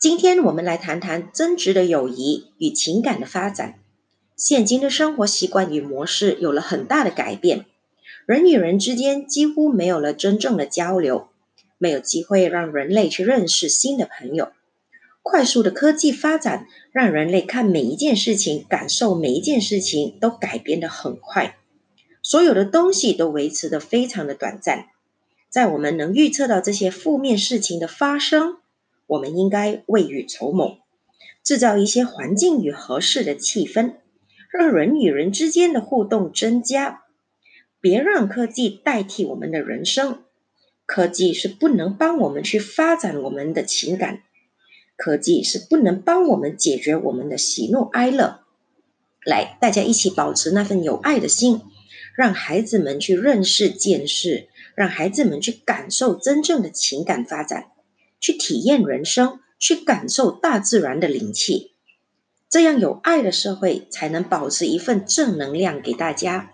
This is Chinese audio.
今天我们来谈谈增值的友谊与情感的发展。现今的生活习惯与模式有了很大的改变，人与人之间几乎没有了真正的交流，没有机会让人类去认识新的朋友。快速的科技发展让人类看每一件事情、感受每一件事情都改变的很快，所有的东西都维持的非常的短暂。在我们能预测到这些负面事情的发生，我们应该未雨绸缪，制造一些环境与合适的气氛，让人与人之间的互动增加。别让科技代替我们的人生，科技是不能帮我们去发展我们的情感。科技是不能帮我们解决我们的喜怒哀乐。来，大家一起保持那份有爱的心，让孩子们去认识、见识，让孩子们去感受真正的情感发展，去体验人生，去感受大自然的灵气。这样有爱的社会，才能保持一份正能量给大家。